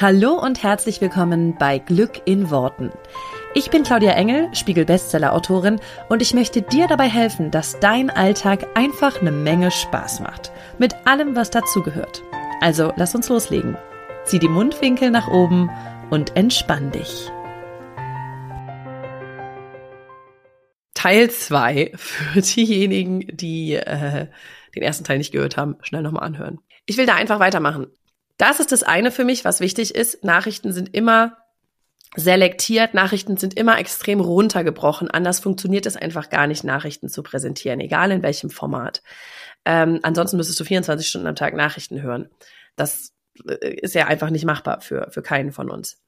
Hallo und herzlich willkommen bei Glück in Worten. Ich bin Claudia Engel, Spiegel-Bestseller-Autorin und ich möchte dir dabei helfen, dass dein Alltag einfach eine Menge Spaß macht. Mit allem, was dazugehört. Also lass uns loslegen. Zieh die Mundwinkel nach oben und entspann dich. Teil 2 für diejenigen, die äh, den ersten Teil nicht gehört haben, schnell nochmal anhören. Ich will da einfach weitermachen. Das ist das eine für mich, was wichtig ist. Nachrichten sind immer selektiert, Nachrichten sind immer extrem runtergebrochen. Anders funktioniert es einfach gar nicht, Nachrichten zu präsentieren, egal in welchem Format. Ähm, ansonsten müsstest du 24 Stunden am Tag Nachrichten hören. Das äh, ist ja einfach nicht machbar für, für keinen von uns.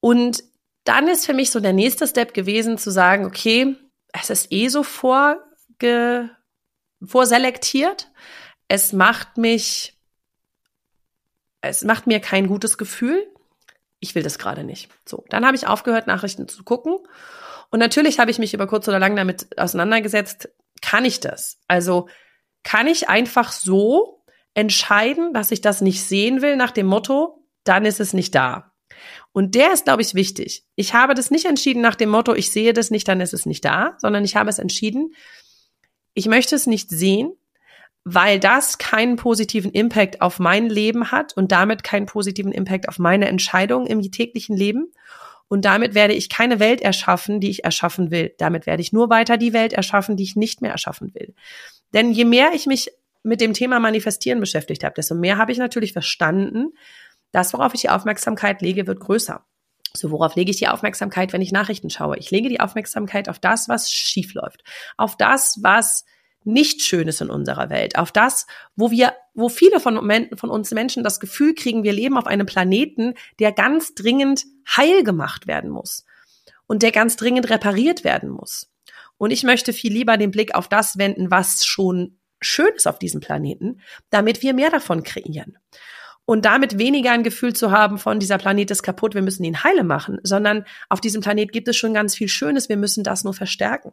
Und dann ist für mich so der nächste Step gewesen, zu sagen, okay, es ist eh so vorge vorselektiert. Es macht mich es macht mir kein gutes Gefühl. Ich will das gerade nicht. So, dann habe ich aufgehört, Nachrichten zu gucken. Und natürlich habe ich mich über kurz oder lang damit auseinandergesetzt, kann ich das? Also kann ich einfach so entscheiden, dass ich das nicht sehen will nach dem Motto, dann ist es nicht da. Und der ist, glaube ich, wichtig. Ich habe das nicht entschieden nach dem Motto, ich sehe das nicht, dann ist es nicht da, sondern ich habe es entschieden, ich möchte es nicht sehen, weil das keinen positiven Impact auf mein Leben hat und damit keinen positiven Impact auf meine Entscheidungen im täglichen Leben. Und damit werde ich keine Welt erschaffen, die ich erschaffen will. Damit werde ich nur weiter die Welt erschaffen, die ich nicht mehr erschaffen will. Denn je mehr ich mich mit dem Thema Manifestieren beschäftigt habe, desto mehr habe ich natürlich verstanden, das, worauf ich die Aufmerksamkeit lege, wird größer. So, worauf lege ich die Aufmerksamkeit, wenn ich Nachrichten schaue? Ich lege die Aufmerksamkeit auf das, was schief läuft, auf das, was nicht Schönes in unserer Welt, auf das, wo wir, wo viele von, von uns Menschen das Gefühl kriegen, wir leben auf einem Planeten, der ganz dringend heil gemacht werden muss und der ganz dringend repariert werden muss. Und ich möchte viel lieber den Blick auf das wenden, was schon schön ist auf diesem Planeten, damit wir mehr davon kreieren. Und damit weniger ein Gefühl zu haben von dieser Planet ist kaputt, wir müssen ihn heile machen, sondern auf diesem Planet gibt es schon ganz viel Schönes, wir müssen das nur verstärken.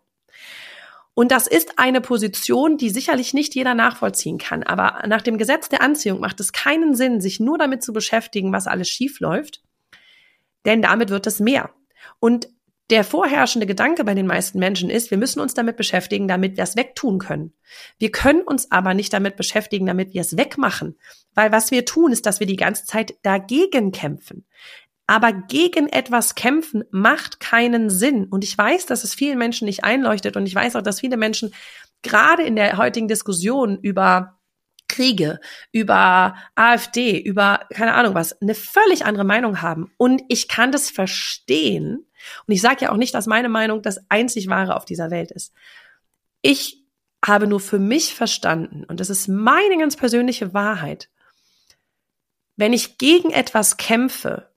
Und das ist eine Position, die sicherlich nicht jeder nachvollziehen kann. Aber nach dem Gesetz der Anziehung macht es keinen Sinn, sich nur damit zu beschäftigen, was alles schief läuft. Denn damit wird es mehr. Und der vorherrschende Gedanke bei den meisten Menschen ist, wir müssen uns damit beschäftigen, damit wir es wegtun können. Wir können uns aber nicht damit beschäftigen, damit wir es wegmachen. Weil was wir tun, ist, dass wir die ganze Zeit dagegen kämpfen. Aber gegen etwas kämpfen macht keinen Sinn. Und ich weiß, dass es vielen Menschen nicht einleuchtet. Und ich weiß auch, dass viele Menschen gerade in der heutigen Diskussion über Kriege, über AfD, über keine Ahnung was, eine völlig andere Meinung haben. Und ich kann das verstehen. Und ich sage ja auch nicht, dass meine Meinung das einzig wahre auf dieser Welt ist. Ich habe nur für mich verstanden, und das ist meine ganz persönliche Wahrheit, wenn ich gegen etwas kämpfe,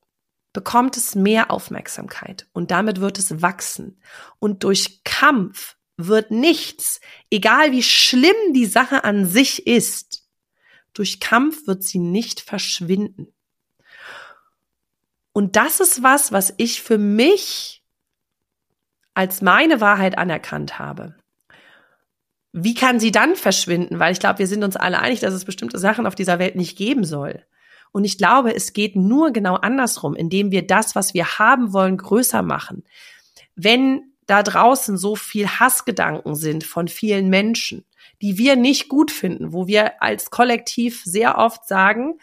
bekommt es mehr Aufmerksamkeit und damit wird es wachsen. Und durch Kampf wird nichts, egal wie schlimm die Sache an sich ist, durch Kampf wird sie nicht verschwinden. Und das ist was, was ich für mich als meine Wahrheit anerkannt habe. Wie kann sie dann verschwinden? Weil ich glaube, wir sind uns alle einig, dass es bestimmte Sachen auf dieser Welt nicht geben soll. Und ich glaube, es geht nur genau andersrum, indem wir das, was wir haben wollen, größer machen. Wenn da draußen so viel Hassgedanken sind von vielen Menschen, die wir nicht gut finden, wo wir als Kollektiv sehr oft sagen,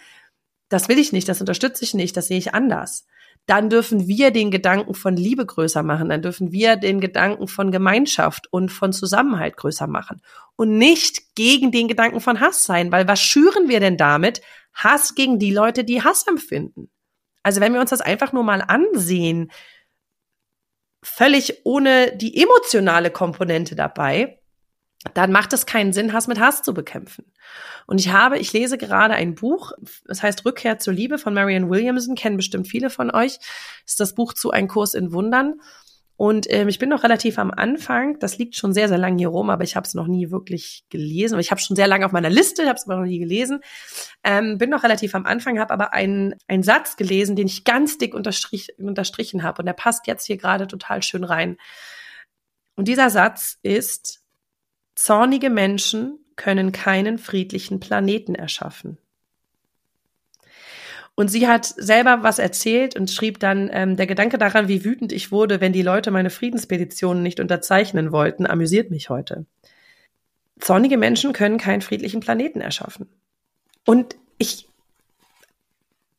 das will ich nicht, das unterstütze ich nicht, das sehe ich anders. Dann dürfen wir den Gedanken von Liebe größer machen, dann dürfen wir den Gedanken von Gemeinschaft und von Zusammenhalt größer machen und nicht gegen den Gedanken von Hass sein, weil was schüren wir denn damit? Hass gegen die Leute, die Hass empfinden. Also wenn wir uns das einfach nur mal ansehen, völlig ohne die emotionale Komponente dabei, dann macht es keinen Sinn, Hass mit Hass zu bekämpfen. Und ich habe, ich lese gerade ein Buch, das heißt Rückkehr zur Liebe von Marianne Williamson, kennen bestimmt viele von euch. Das ist das Buch zu Ein Kurs in Wundern. Und ähm, ich bin noch relativ am Anfang. Das liegt schon sehr, sehr lange hier rum, aber ich habe es noch nie wirklich gelesen. Ich habe schon sehr lange auf meiner Liste, habe es aber noch nie gelesen. Ähm, bin noch relativ am Anfang, habe aber einen, einen Satz gelesen, den ich ganz dick unterstrich, unterstrichen habe. Und der passt jetzt hier gerade total schön rein. Und dieser Satz ist, zornige Menschen können keinen friedlichen Planeten erschaffen. Und sie hat selber was erzählt und schrieb dann, ähm, der Gedanke daran, wie wütend ich wurde, wenn die Leute meine Friedenspetitionen nicht unterzeichnen wollten, amüsiert mich heute. Zornige Menschen können keinen friedlichen Planeten erschaffen. Und ich,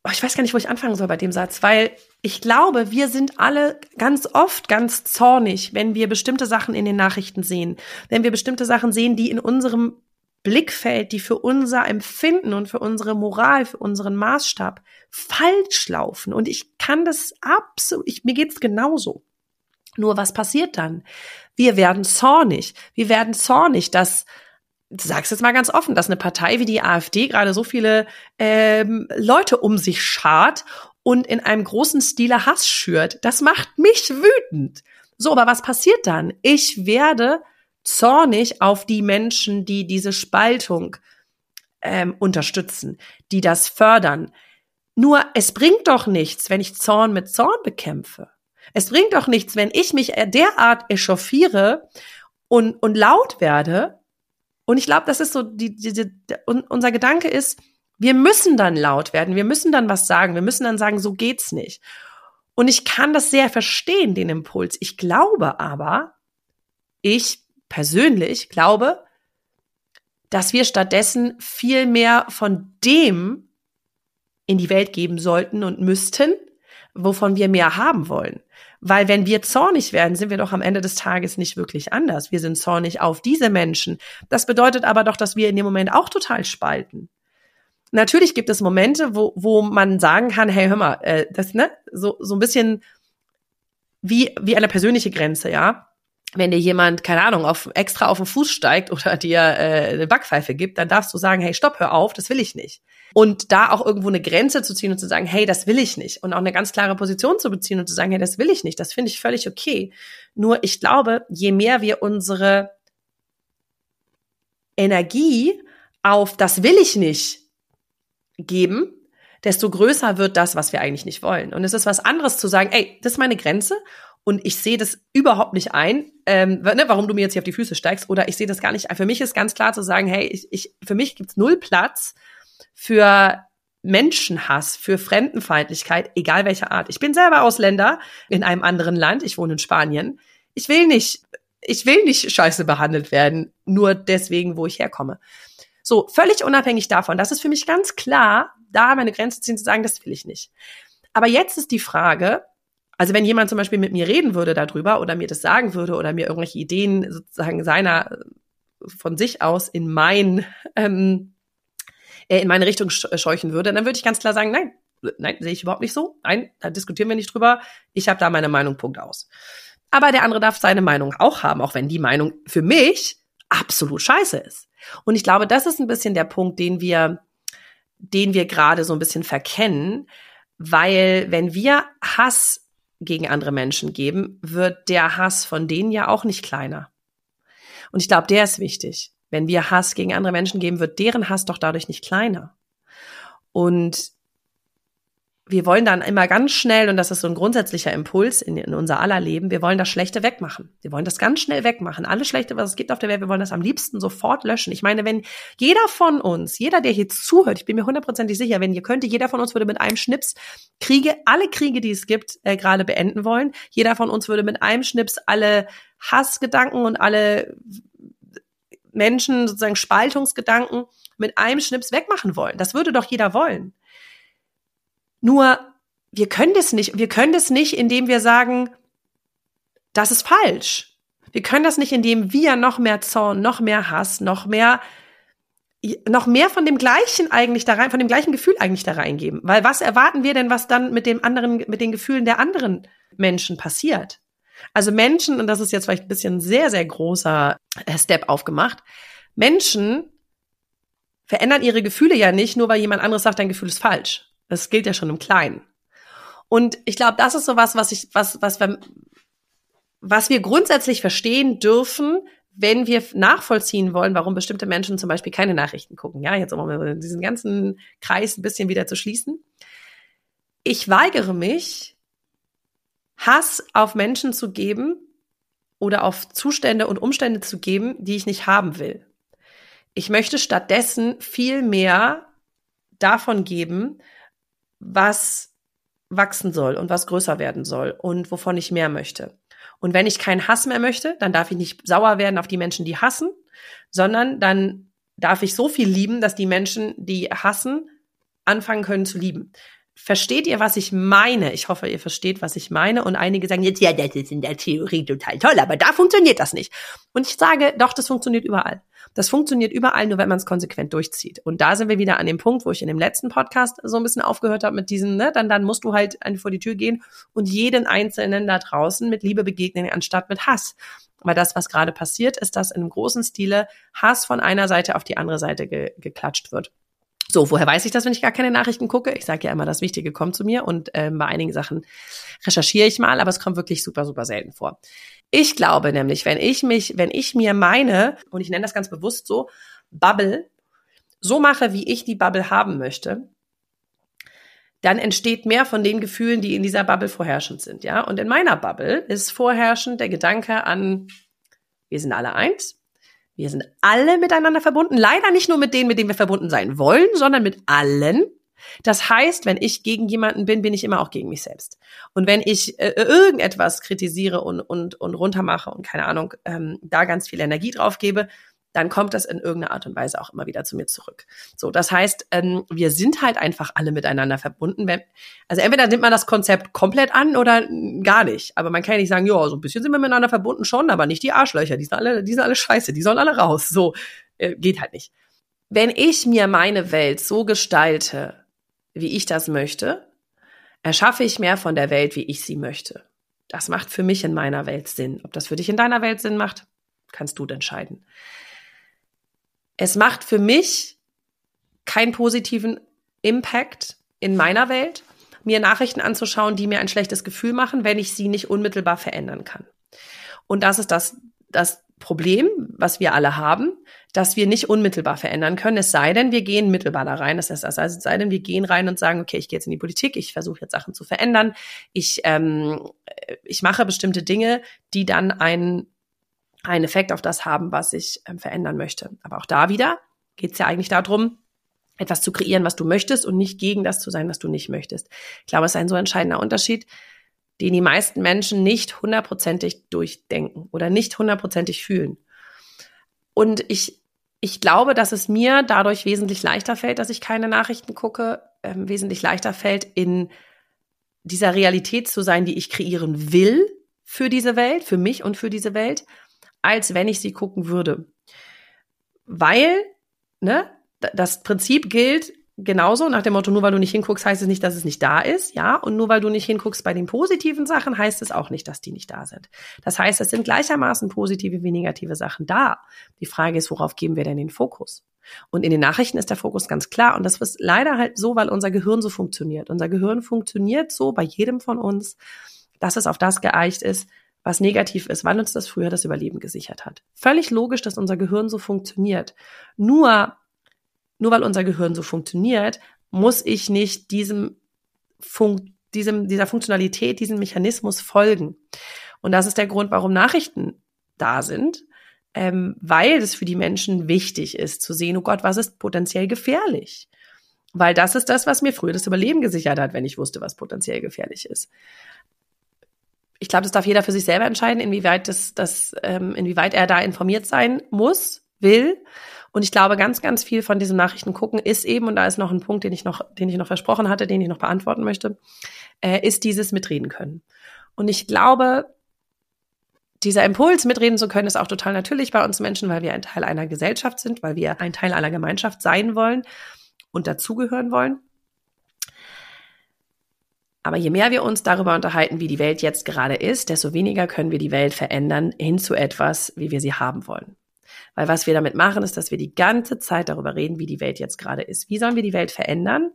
oh, ich weiß gar nicht, wo ich anfangen soll bei dem Satz, weil ich glaube, wir sind alle ganz oft ganz zornig, wenn wir bestimmte Sachen in den Nachrichten sehen, wenn wir bestimmte Sachen sehen, die in unserem Blickfeld, die für unser Empfinden und für unsere Moral, für unseren Maßstab falsch laufen. Und ich kann das absolut, ich, mir geht's genauso. Nur was passiert dann? Wir werden zornig. Wir werden zornig, dass, du sagst jetzt mal ganz offen, dass eine Partei wie die AfD gerade so viele ähm, Leute um sich schart und in einem großen Stile Hass schürt. Das macht mich wütend. So, aber was passiert dann? Ich werde zornig auf die Menschen, die diese Spaltung ähm, unterstützen, die das fördern. Nur es bringt doch nichts, wenn ich Zorn mit Zorn bekämpfe. Es bringt doch nichts, wenn ich mich derart echauffiere und, und laut werde. Und ich glaube, das ist so, die, die, die, unser Gedanke ist, wir müssen dann laut werden, wir müssen dann was sagen, wir müssen dann sagen, so geht's nicht. Und ich kann das sehr verstehen, den Impuls. Ich glaube aber, ich persönlich glaube, dass wir stattdessen viel mehr von dem in die Welt geben sollten und müssten, wovon wir mehr haben wollen. Weil wenn wir zornig werden, sind wir doch am Ende des Tages nicht wirklich anders. Wir sind zornig auf diese Menschen. Das bedeutet aber doch, dass wir in dem Moment auch total spalten. Natürlich gibt es Momente, wo, wo man sagen kann, hey, hör mal, äh, das, ne, so, so ein bisschen wie, wie eine persönliche Grenze, ja wenn dir jemand, keine Ahnung, auf, extra auf den Fuß steigt oder dir äh, eine Backpfeife gibt, dann darfst du sagen, hey, stopp, hör auf, das will ich nicht. Und da auch irgendwo eine Grenze zu ziehen und zu sagen, hey, das will ich nicht. Und auch eine ganz klare Position zu beziehen und zu sagen, hey, das will ich nicht, das finde ich völlig okay. Nur ich glaube, je mehr wir unsere Energie auf das will ich nicht geben, desto größer wird das, was wir eigentlich nicht wollen. Und es ist was anderes zu sagen, ey, das ist meine Grenze und ich sehe das überhaupt nicht ein, ähm, ne, warum du mir jetzt hier auf die Füße steigst, oder ich sehe das gar nicht. Für mich ist ganz klar zu sagen, hey, ich, ich, für mich gibt's null Platz für Menschenhass, für Fremdenfeindlichkeit, egal welcher Art. Ich bin selber Ausländer in einem anderen Land, ich wohne in Spanien. Ich will nicht, ich will nicht scheiße behandelt werden, nur deswegen, wo ich herkomme. So, völlig unabhängig davon, das ist für mich ganz klar, da meine Grenze ziehen zu sagen, das will ich nicht. Aber jetzt ist die Frage, also wenn jemand zum Beispiel mit mir reden würde darüber oder mir das sagen würde oder mir irgendwelche Ideen sozusagen seiner von sich aus in mein ähm, äh, in meine Richtung scheuchen würde, dann würde ich ganz klar sagen, nein, nein, sehe ich überhaupt nicht so. Nein, da diskutieren wir nicht drüber. Ich habe da meine Meinung, Punkt aus. Aber der andere darf seine Meinung auch haben, auch wenn die Meinung für mich absolut scheiße ist. Und ich glaube, das ist ein bisschen der Punkt, den wir, den wir gerade so ein bisschen verkennen, weil wenn wir Hass gegen andere Menschen geben, wird der Hass von denen ja auch nicht kleiner. Und ich glaube, der ist wichtig. Wenn wir Hass gegen andere Menschen geben, wird deren Hass doch dadurch nicht kleiner. Und wir wollen dann immer ganz schnell, und das ist so ein grundsätzlicher Impuls in, in, unser aller Leben, wir wollen das Schlechte wegmachen. Wir wollen das ganz schnell wegmachen. Alles Schlechte, was es gibt auf der Welt, wir wollen das am liebsten sofort löschen. Ich meine, wenn jeder von uns, jeder, der hier zuhört, ich bin mir hundertprozentig sicher, wenn ihr könnte, jeder von uns würde mit einem Schnips Kriege, alle Kriege, die es gibt, äh, gerade beenden wollen. Jeder von uns würde mit einem Schnips alle Hassgedanken und alle Menschen, sozusagen Spaltungsgedanken mit einem Schnips wegmachen wollen. Das würde doch jeder wollen. Nur wir können das nicht. Wir können das nicht, indem wir sagen, das ist falsch. Wir können das nicht, indem wir noch mehr Zorn, noch mehr Hass, noch mehr, noch mehr von dem gleichen eigentlich da rein, von dem gleichen Gefühl eigentlich da reingeben. Weil was erwarten wir denn, was dann mit dem anderen, mit den Gefühlen der anderen Menschen passiert? Also Menschen, und das ist jetzt vielleicht ein bisschen sehr, sehr großer äh, Step aufgemacht, Menschen verändern ihre Gefühle ja nicht, nur weil jemand anderes sagt, dein Gefühl ist falsch. Das gilt ja schon im Kleinen. Und ich glaube, das ist so was, was ich, was, was wir, was wir grundsätzlich verstehen dürfen, wenn wir nachvollziehen wollen, warum bestimmte Menschen zum Beispiel keine Nachrichten gucken. Ja, jetzt um diesen ganzen Kreis ein bisschen wieder zu schließen. Ich weigere mich, Hass auf Menschen zu geben oder auf Zustände und Umstände zu geben, die ich nicht haben will. Ich möchte stattdessen viel mehr davon geben, was wachsen soll und was größer werden soll und wovon ich mehr möchte. Und wenn ich keinen Hass mehr möchte, dann darf ich nicht sauer werden auf die Menschen, die hassen, sondern dann darf ich so viel lieben, dass die Menschen, die hassen, anfangen können zu lieben. Versteht ihr, was ich meine? Ich hoffe, ihr versteht, was ich meine. Und einige sagen jetzt, ja, das ist in der Theorie total toll, aber da funktioniert das nicht. Und ich sage, doch, das funktioniert überall. Das funktioniert überall, nur wenn man es konsequent durchzieht. Und da sind wir wieder an dem Punkt, wo ich in dem letzten Podcast so ein bisschen aufgehört habe mit diesen, ne, dann, dann musst du halt vor die Tür gehen und jeden Einzelnen da draußen mit Liebe begegnen, anstatt mit Hass. Weil das, was gerade passiert, ist, dass in einem großen Stile Hass von einer Seite auf die andere Seite ge geklatscht wird. So, woher weiß ich das, wenn ich gar keine Nachrichten gucke? Ich sage ja immer, das Wichtige kommt zu mir und ähm, bei einigen Sachen recherchiere ich mal, aber es kommt wirklich super, super selten vor. Ich glaube nämlich, wenn ich mich, wenn ich mir meine, und ich nenne das ganz bewusst so, Bubble, so mache, wie ich die Bubble haben möchte, dann entsteht mehr von den Gefühlen, die in dieser Bubble vorherrschend sind, ja. Und in meiner Bubble ist vorherrschend der Gedanke an, wir sind alle eins, wir sind alle miteinander verbunden. Leider nicht nur mit denen, mit denen wir verbunden sein wollen, sondern mit allen. Das heißt, wenn ich gegen jemanden bin, bin ich immer auch gegen mich selbst. Und wenn ich äh, irgendetwas kritisiere und, und, und runtermache und keine Ahnung, ähm, da ganz viel Energie drauf gebe, dann kommt das in irgendeiner Art und Weise auch immer wieder zu mir zurück. So, das heißt, ähm, wir sind halt einfach alle miteinander verbunden. Wenn, also entweder nimmt man das Konzept komplett an oder gar nicht. Aber man kann ja nicht sagen, ja, so ein bisschen sind wir miteinander verbunden schon, aber nicht die Arschlöcher. Die sind alle, die sind alle scheiße, die sollen alle raus. So, äh, geht halt nicht. Wenn ich mir meine Welt so gestalte, wie ich das möchte, erschaffe ich mehr von der Welt, wie ich sie möchte. Das macht für mich in meiner Welt Sinn. Ob das für dich in deiner Welt Sinn macht, kannst du entscheiden es macht für mich keinen positiven Impact in meiner Welt, mir Nachrichten anzuschauen, die mir ein schlechtes Gefühl machen, wenn ich sie nicht unmittelbar verändern kann. Und das ist das, das Problem, was wir alle haben, dass wir nicht unmittelbar verändern können, es sei denn, wir gehen mittelbar da rein. Das heißt, also, es sei denn, wir gehen rein und sagen, okay, ich gehe jetzt in die Politik, ich versuche jetzt Sachen zu verändern, ich, ähm, ich mache bestimmte Dinge, die dann einen einen Effekt auf das haben, was ich ähm, verändern möchte. Aber auch da wieder geht es ja eigentlich darum, etwas zu kreieren, was du möchtest und nicht gegen das zu sein, was du nicht möchtest. Ich glaube, es ist ein so entscheidender Unterschied, den die meisten Menschen nicht hundertprozentig durchdenken oder nicht hundertprozentig fühlen. Und ich, ich glaube, dass es mir dadurch wesentlich leichter fällt, dass ich keine Nachrichten gucke, äh, wesentlich leichter fällt, in dieser Realität zu sein, die ich kreieren will für diese Welt, für mich und für diese Welt, als wenn ich sie gucken würde. Weil, ne, das Prinzip gilt genauso nach dem Motto, nur weil du nicht hinguckst, heißt es nicht, dass es nicht da ist, ja, und nur weil du nicht hinguckst bei den positiven Sachen, heißt es auch nicht, dass die nicht da sind. Das heißt, es sind gleichermaßen positive wie negative Sachen da. Die Frage ist, worauf geben wir denn den Fokus? Und in den Nachrichten ist der Fokus ganz klar. Und das ist leider halt so, weil unser Gehirn so funktioniert. Unser Gehirn funktioniert so bei jedem von uns, dass es auf das geeicht ist, was negativ ist, weil uns das früher das Überleben gesichert hat. Völlig logisch, dass unser Gehirn so funktioniert. Nur, nur weil unser Gehirn so funktioniert, muss ich nicht diesem Funk, diesem, dieser Funktionalität, diesem Mechanismus folgen. Und das ist der Grund, warum Nachrichten da sind, ähm, weil es für die Menschen wichtig ist zu sehen, oh Gott, was ist potenziell gefährlich? Weil das ist das, was mir früher das Überleben gesichert hat, wenn ich wusste, was potenziell gefährlich ist ich glaube, das darf jeder für sich selber entscheiden, inwieweit das, das, ähm, inwieweit er da informiert sein muss, will. Und ich glaube, ganz, ganz viel von diesem Nachrichten gucken ist eben, und da ist noch ein Punkt, den ich noch, den ich noch versprochen hatte, den ich noch beantworten möchte, äh, ist dieses Mitreden können. Und ich glaube, dieser Impuls, mitreden zu können, ist auch total natürlich bei uns Menschen, weil wir ein Teil einer Gesellschaft sind, weil wir ein Teil einer Gemeinschaft sein wollen und dazugehören wollen. Aber je mehr wir uns darüber unterhalten, wie die Welt jetzt gerade ist, desto weniger können wir die Welt verändern hin zu etwas, wie wir sie haben wollen. Weil was wir damit machen, ist, dass wir die ganze Zeit darüber reden, wie die Welt jetzt gerade ist. Wie sollen wir die Welt verändern,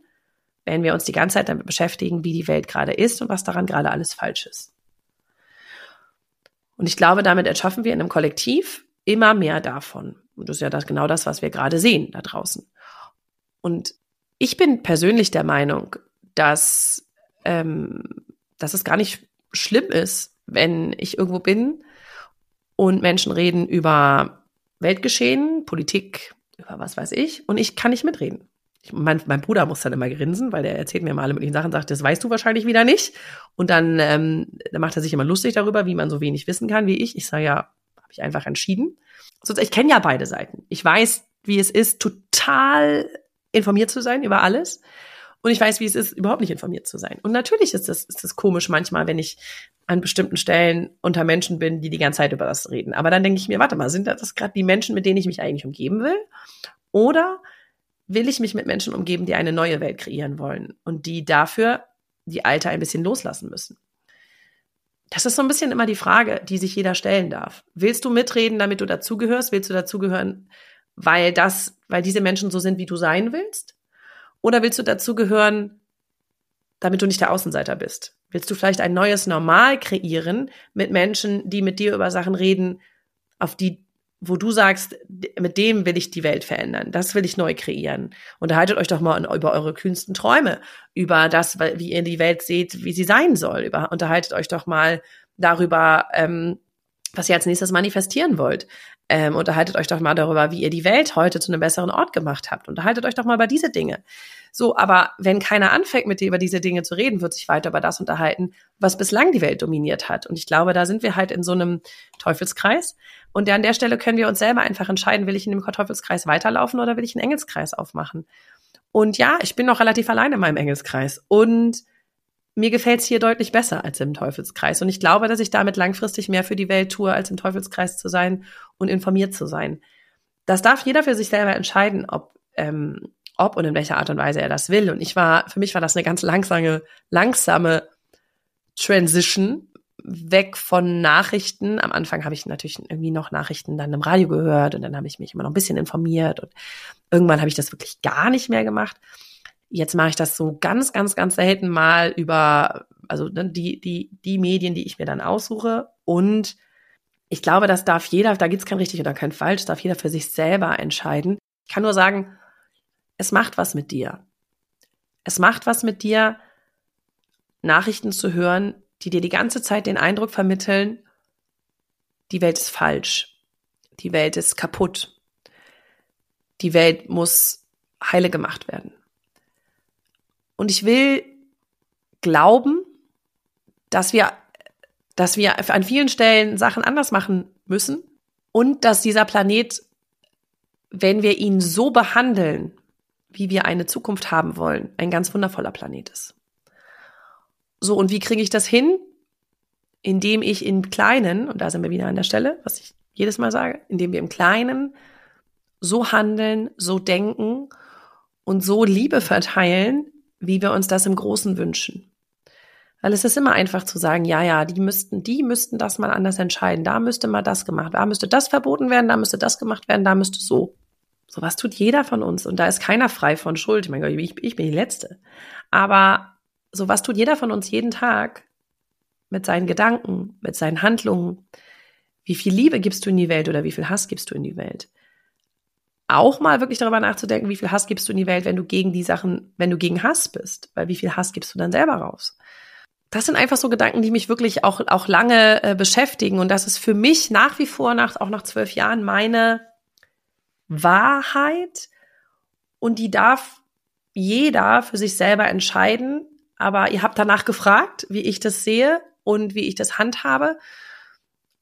wenn wir uns die ganze Zeit damit beschäftigen, wie die Welt gerade ist und was daran gerade alles falsch ist. Und ich glaube, damit erschaffen wir in einem Kollektiv immer mehr davon. Und das ist ja das, genau das, was wir gerade sehen da draußen. Und ich bin persönlich der Meinung, dass ähm, dass es gar nicht schlimm ist, wenn ich irgendwo bin und Menschen reden über Weltgeschehen, Politik, über was weiß ich, und ich kann nicht mitreden. Ich, mein, mein Bruder muss dann immer grinsen, weil der erzählt mir mal alle möglichen Sachen, sagt, das weißt du wahrscheinlich wieder nicht. Und dann, ähm, dann macht er sich immer lustig darüber, wie man so wenig wissen kann wie ich. Ich sage ja, habe ich einfach entschieden. Sonst, ich kenne ja beide Seiten. Ich weiß, wie es ist, total informiert zu sein über alles. Und ich weiß, wie es ist, überhaupt nicht informiert zu sein. Und natürlich ist das, ist das komisch manchmal, wenn ich an bestimmten Stellen unter Menschen bin, die die ganze Zeit über das reden. Aber dann denke ich mir, warte mal, sind das gerade die Menschen, mit denen ich mich eigentlich umgeben will? Oder will ich mich mit Menschen umgeben, die eine neue Welt kreieren wollen und die dafür die alte ein bisschen loslassen müssen? Das ist so ein bisschen immer die Frage, die sich jeder stellen darf. Willst du mitreden, damit du dazugehörst? Willst du dazugehören, weil das, weil diese Menschen so sind, wie du sein willst? Oder willst du dazugehören, damit du nicht der Außenseiter bist? Willst du vielleicht ein neues Normal kreieren mit Menschen, die mit dir über Sachen reden, auf die, wo du sagst, mit dem will ich die Welt verändern, das will ich neu kreieren. Unterhaltet euch doch mal über eure kühnsten Träume, über das, wie ihr die Welt seht, wie sie sein soll. Über, unterhaltet euch doch mal darüber, ähm, was ihr als nächstes manifestieren wollt. Ähm, unterhaltet euch doch mal darüber, wie ihr die Welt heute zu einem besseren Ort gemacht habt. Unterhaltet euch doch mal über diese Dinge. So, aber wenn keiner anfängt, mit dir über diese Dinge zu reden, wird sich weiter über das unterhalten, was bislang die Welt dominiert hat. Und ich glaube, da sind wir halt in so einem Teufelskreis. Und an der Stelle können wir uns selber einfach entscheiden, will ich in dem Teufelskreis weiterlaufen oder will ich einen Engelskreis aufmachen? Und ja, ich bin noch relativ allein in meinem Engelskreis. Und mir gefällt es hier deutlich besser als im Teufelskreis. Und ich glaube, dass ich damit langfristig mehr für die Welt tue, als im Teufelskreis zu sein und informiert zu sein. Das darf jeder für sich selber entscheiden, ob, ähm, ob und in welcher Art und Weise er das will. Und ich war, für mich war das eine ganz langsame, langsame Transition weg von Nachrichten. Am Anfang habe ich natürlich irgendwie noch Nachrichten dann im Radio gehört und dann habe ich mich immer noch ein bisschen informiert und irgendwann habe ich das wirklich gar nicht mehr gemacht. Jetzt mache ich das so ganz, ganz, ganz selten mal über, also ne, die, die, die Medien, die ich mir dann aussuche. Und ich glaube, das darf jeder, da gibt's kein richtig oder kein falsch, darf jeder für sich selber entscheiden. Ich kann nur sagen, es macht was mit dir. Es macht was mit dir, Nachrichten zu hören, die dir die ganze Zeit den Eindruck vermitteln, die Welt ist falsch. Die Welt ist kaputt. Die Welt muss heile gemacht werden. Und ich will glauben, dass wir, dass wir an vielen Stellen Sachen anders machen müssen und dass dieser Planet, wenn wir ihn so behandeln, wie wir eine Zukunft haben wollen, ein ganz wundervoller Planet ist. So, und wie kriege ich das hin? Indem ich im Kleinen, und da sind wir wieder an der Stelle, was ich jedes Mal sage, indem wir im Kleinen so handeln, so denken und so Liebe verteilen, wie wir uns das im Großen wünschen. Weil es ist immer einfach zu sagen, ja, ja, die müssten, die müssten das mal anders entscheiden. Da müsste mal das gemacht, da müsste das verboten werden, da müsste das gemacht werden, da müsste so. So was tut jeder von uns und da ist keiner frei von Schuld. Ich meine, ich, ich bin die Letzte. Aber so was tut jeder von uns jeden Tag mit seinen Gedanken, mit seinen Handlungen. Wie viel Liebe gibst du in die Welt oder wie viel Hass gibst du in die Welt? Auch mal wirklich darüber nachzudenken, wie viel Hass gibst du in die Welt, wenn du gegen die Sachen, wenn du gegen Hass bist, weil wie viel Hass gibst du dann selber raus? Das sind einfach so Gedanken, die mich wirklich auch, auch lange äh, beschäftigen. Und das ist für mich nach wie vor, nach, auch nach zwölf Jahren, meine Wahrheit. Und die darf jeder für sich selber entscheiden. Aber ihr habt danach gefragt, wie ich das sehe und wie ich das handhabe.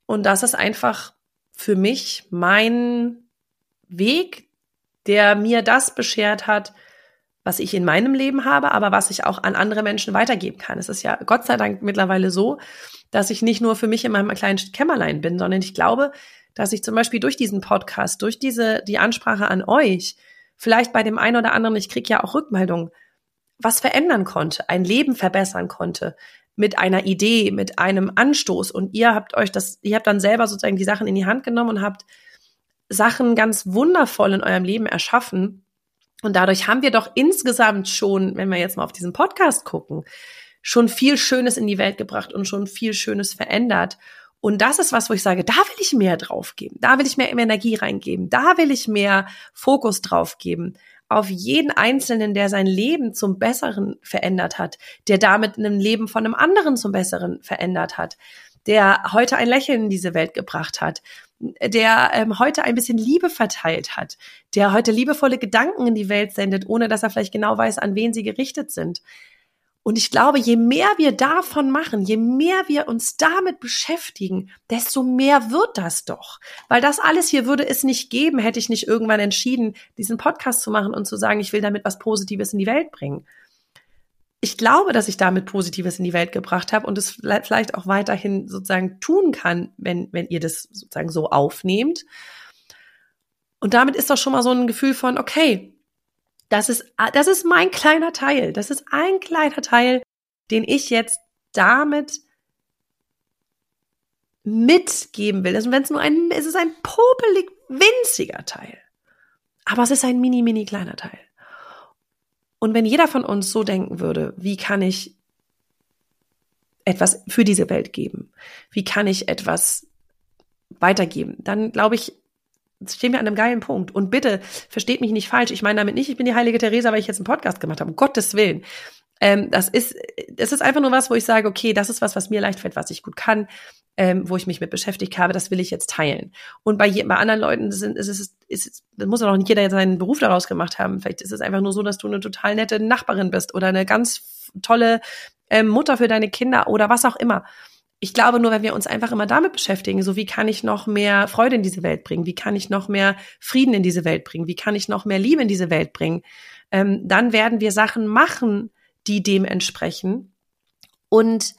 Und das ist einfach für mich mein Weg, der mir das beschert hat, was ich in meinem Leben habe, aber was ich auch an andere Menschen weitergeben kann. Es ist ja Gott sei Dank mittlerweile so, dass ich nicht nur für mich in meinem kleinen Kämmerlein bin, sondern ich glaube, dass ich zum Beispiel durch diesen Podcast, durch diese, die Ansprache an euch, vielleicht bei dem einen oder anderen, ich kriege ja auch Rückmeldungen, was verändern konnte, ein Leben verbessern konnte, mit einer Idee, mit einem Anstoß. Und ihr habt euch das, ihr habt dann selber sozusagen die Sachen in die Hand genommen und habt Sachen ganz wundervoll in eurem Leben erschaffen. Und dadurch haben wir doch insgesamt schon, wenn wir jetzt mal auf diesen Podcast gucken, schon viel Schönes in die Welt gebracht und schon viel Schönes verändert. Und das ist was, wo ich sage, da will ich mehr drauf geben. Da will ich mehr Energie reingeben. Da will ich mehr Fokus drauf geben. Auf jeden Einzelnen, der sein Leben zum Besseren verändert hat, der damit ein Leben von einem anderen zum Besseren verändert hat, der heute ein Lächeln in diese Welt gebracht hat, der ähm, heute ein bisschen Liebe verteilt hat, der heute liebevolle Gedanken in die Welt sendet, ohne dass er vielleicht genau weiß, an wen sie gerichtet sind. Und ich glaube, je mehr wir davon machen, je mehr wir uns damit beschäftigen, desto mehr wird das doch. Weil das alles hier würde es nicht geben, hätte ich nicht irgendwann entschieden, diesen Podcast zu machen und zu sagen, ich will damit was Positives in die Welt bringen. Ich glaube, dass ich damit Positives in die Welt gebracht habe und es vielleicht auch weiterhin sozusagen tun kann, wenn, wenn ihr das sozusagen so aufnehmt. Und damit ist doch schon mal so ein Gefühl von, okay, das ist, das ist mein kleiner Teil. Das ist ein kleiner Teil, den ich jetzt damit mitgeben will. Also wenn es nur ein, es ist ein popelig winziger Teil. Aber es ist ein mini, mini kleiner Teil. Und wenn jeder von uns so denken würde, wie kann ich etwas für diese Welt geben? Wie kann ich etwas weitergeben? Dann glaube ich, stehen wir an einem geilen Punkt. Und bitte, versteht mich nicht falsch. Ich meine damit nicht, ich bin die heilige Theresa, weil ich jetzt einen Podcast gemacht habe. Um Gottes Willen. Ähm, das ist, das ist einfach nur was, wo ich sage, okay, das ist was, was mir leicht fällt, was ich gut kann, ähm, wo ich mich mit beschäftigt habe, das will ich jetzt teilen. Und bei, bei anderen Leuten sind, ist es, ist, muss ja auch nicht jeder jetzt seinen Beruf daraus gemacht haben. Vielleicht ist es einfach nur so, dass du eine total nette Nachbarin bist oder eine ganz tolle ähm, Mutter für deine Kinder oder was auch immer. Ich glaube nur, wenn wir uns einfach immer damit beschäftigen, so wie kann ich noch mehr Freude in diese Welt bringen, wie kann ich noch mehr Frieden in diese Welt bringen, wie kann ich noch mehr Liebe in diese Welt bringen, ähm, dann werden wir Sachen machen, die dem entsprechen. Und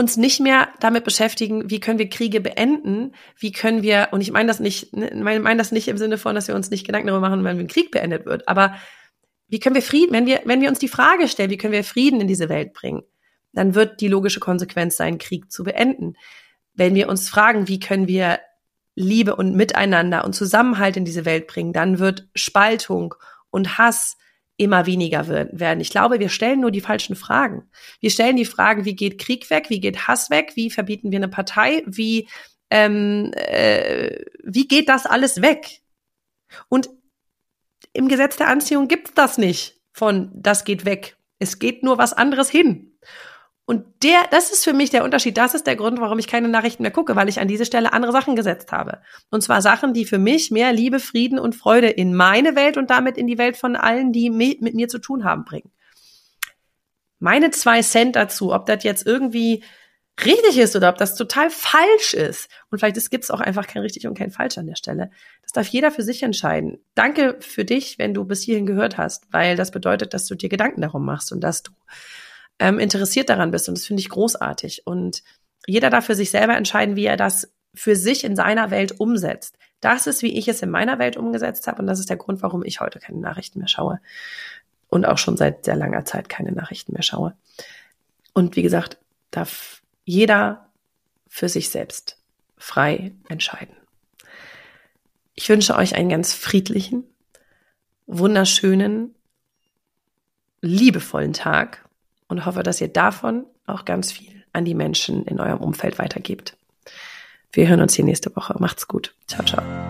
uns nicht mehr damit beschäftigen, wie können wir Kriege beenden, wie können wir, und ich meine das nicht, ne, meine mein das nicht im Sinne von, dass wir uns nicht Gedanken darüber machen, wenn ein Krieg beendet wird, aber wie können wir Frieden, wenn wir, wenn wir uns die Frage stellen, wie können wir Frieden in diese Welt bringen, dann wird die logische Konsequenz sein, Krieg zu beenden. Wenn wir uns fragen, wie können wir Liebe und Miteinander und Zusammenhalt in diese Welt bringen, dann wird Spaltung und Hass immer weniger werden. Ich glaube, wir stellen nur die falschen Fragen. Wir stellen die Fragen, wie geht Krieg weg, wie geht Hass weg, wie verbieten wir eine Partei, wie, ähm, äh, wie geht das alles weg? Und im Gesetz der Anziehung gibt's das nicht von das geht weg. Es geht nur was anderes hin. Und der, das ist für mich der Unterschied. Das ist der Grund, warum ich keine Nachrichten mehr gucke, weil ich an diese Stelle andere Sachen gesetzt habe. Und zwar Sachen, die für mich mehr Liebe, Frieden und Freude in meine Welt und damit in die Welt von allen, die mit mir zu tun haben, bringen. Meine zwei Cent dazu, ob das jetzt irgendwie richtig ist oder ob das total falsch ist. Und vielleicht gibt es auch einfach kein richtig und kein falsch an der Stelle. Das darf jeder für sich entscheiden. Danke für dich, wenn du bis hierhin gehört hast, weil das bedeutet, dass du dir Gedanken darum machst und dass du ähm, interessiert daran bist. Und das finde ich großartig. Und jeder darf für sich selber entscheiden, wie er das für sich in seiner Welt umsetzt. Das ist, wie ich es in meiner Welt umgesetzt habe. Und das ist der Grund, warum ich heute keine Nachrichten mehr schaue. Und auch schon seit sehr langer Zeit keine Nachrichten mehr schaue. Und wie gesagt, darf jeder für sich selbst frei entscheiden. Ich wünsche euch einen ganz friedlichen, wunderschönen, liebevollen Tag und hoffe, dass ihr davon auch ganz viel an die Menschen in eurem Umfeld weitergebt. Wir hören uns hier nächste Woche. Macht's gut. Ciao, ciao.